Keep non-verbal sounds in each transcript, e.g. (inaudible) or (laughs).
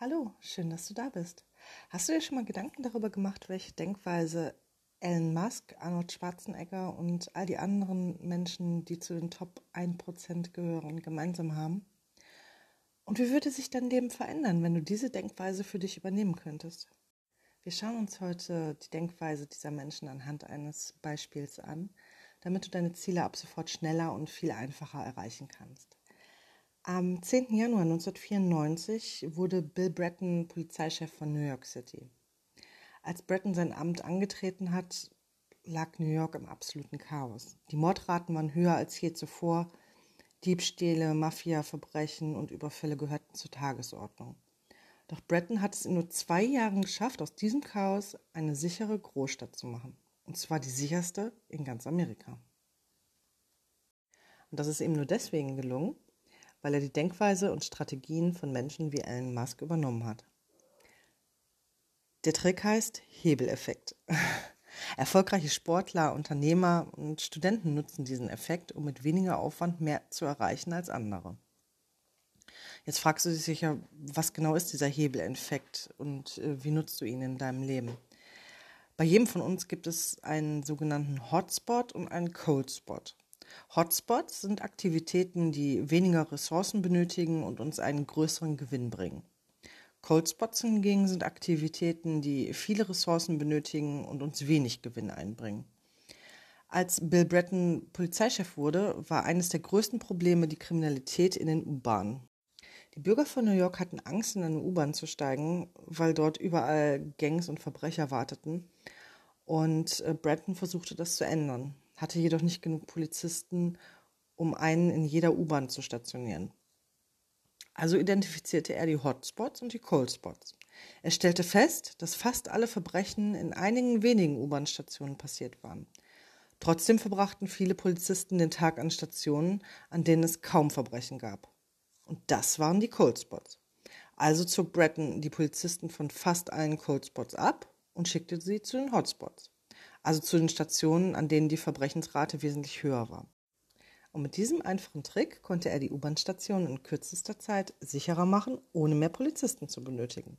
Hallo, schön, dass du da bist. Hast du dir schon mal Gedanken darüber gemacht, welche Denkweise Elon Musk, Arnold Schwarzenegger und all die anderen Menschen, die zu den Top 1% gehören, gemeinsam haben? Und wie würde sich dein Leben verändern, wenn du diese Denkweise für dich übernehmen könntest? Wir schauen uns heute die Denkweise dieser Menschen anhand eines Beispiels an, damit du deine Ziele ab sofort schneller und viel einfacher erreichen kannst. Am 10. Januar 1994 wurde Bill Bratton Polizeichef von New York City. Als Bratton sein Amt angetreten hat, lag New York im absoluten Chaos. Die Mordraten waren höher als je zuvor, Diebstähle, Mafia-Verbrechen und Überfälle gehörten zur Tagesordnung. Doch Bretton hat es in nur zwei Jahren geschafft, aus diesem Chaos eine sichere Großstadt zu machen. Und zwar die sicherste in ganz Amerika. Und das ist ihm nur deswegen gelungen, weil er die Denkweise und Strategien von Menschen wie Elon Musk übernommen hat. Der Trick heißt Hebeleffekt. (laughs) Erfolgreiche Sportler, Unternehmer und Studenten nutzen diesen Effekt, um mit weniger Aufwand mehr zu erreichen als andere. Jetzt fragst du dich sicher, was genau ist dieser Hebeleffekt und äh, wie nutzt du ihn in deinem Leben? Bei jedem von uns gibt es einen sogenannten Hotspot und einen Coldspot. Hotspots sind Aktivitäten, die weniger Ressourcen benötigen und uns einen größeren Gewinn bringen. Cold Spots hingegen sind Aktivitäten, die viele Ressourcen benötigen und uns wenig Gewinn einbringen. Als Bill Bratton Polizeichef wurde, war eines der größten Probleme die Kriminalität in den U-Bahnen. Die Bürger von New York hatten Angst, in eine U-Bahn zu steigen, weil dort überall Gangs und Verbrecher warteten. Und äh, Bratton versuchte das zu ändern, hatte jedoch nicht genug Polizisten, um einen in jeder U-Bahn zu stationieren. Also identifizierte er die Hotspots und die Cold-Spots. Er stellte fest, dass fast alle Verbrechen in einigen wenigen U-Bahn-Stationen passiert waren. Trotzdem verbrachten viele Polizisten den Tag an Stationen, an denen es kaum Verbrechen gab. Und das waren die Cold-Spots. Also zog Bratton die Polizisten von fast allen Cold-Spots ab und schickte sie zu den Hotspots. Also zu den Stationen, an denen die Verbrechensrate wesentlich höher war. Und mit diesem einfachen Trick konnte er die U-Bahn-Station in kürzester Zeit sicherer machen, ohne mehr Polizisten zu benötigen.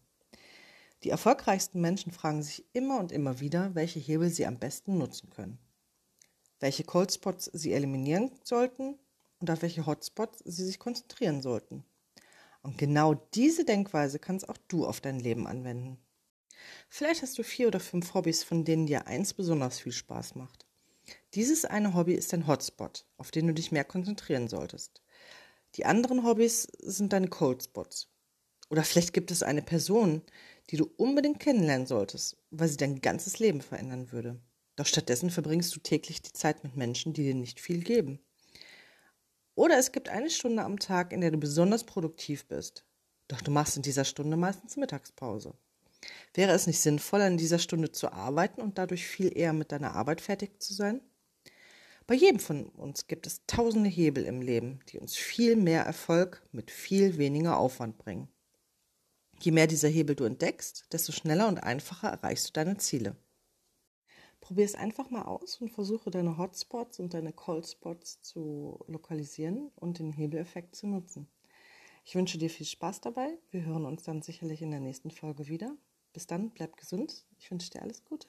Die erfolgreichsten Menschen fragen sich immer und immer wieder, welche Hebel sie am besten nutzen können. Welche Coldspots sie eliminieren sollten und auf welche Hotspots sie sich konzentrieren sollten. Und genau diese Denkweise kannst auch du auf dein Leben anwenden. Vielleicht hast du vier oder fünf Hobbys, von denen dir eins besonders viel Spaß macht. Dieses eine Hobby ist dein Hotspot, auf den du dich mehr konzentrieren solltest. Die anderen Hobbys sind deine Coldspots. Oder vielleicht gibt es eine Person, die du unbedingt kennenlernen solltest, weil sie dein ganzes Leben verändern würde. Doch stattdessen verbringst du täglich die Zeit mit Menschen, die dir nicht viel geben. Oder es gibt eine Stunde am Tag, in der du besonders produktiv bist. Doch du machst in dieser Stunde meistens Mittagspause. Wäre es nicht sinnvoller, in dieser Stunde zu arbeiten und dadurch viel eher mit deiner Arbeit fertig zu sein? Bei jedem von uns gibt es tausende Hebel im Leben, die uns viel mehr Erfolg mit viel weniger Aufwand bringen. Je mehr dieser Hebel du entdeckst, desto schneller und einfacher erreichst du deine Ziele. Probier es einfach mal aus und versuche deine Hotspots und deine Cold-Spots zu lokalisieren und den Hebeleffekt zu nutzen. Ich wünsche dir viel Spaß dabei. Wir hören uns dann sicherlich in der nächsten Folge wieder. Bis dann, bleib gesund. Ich wünsche dir alles Gute.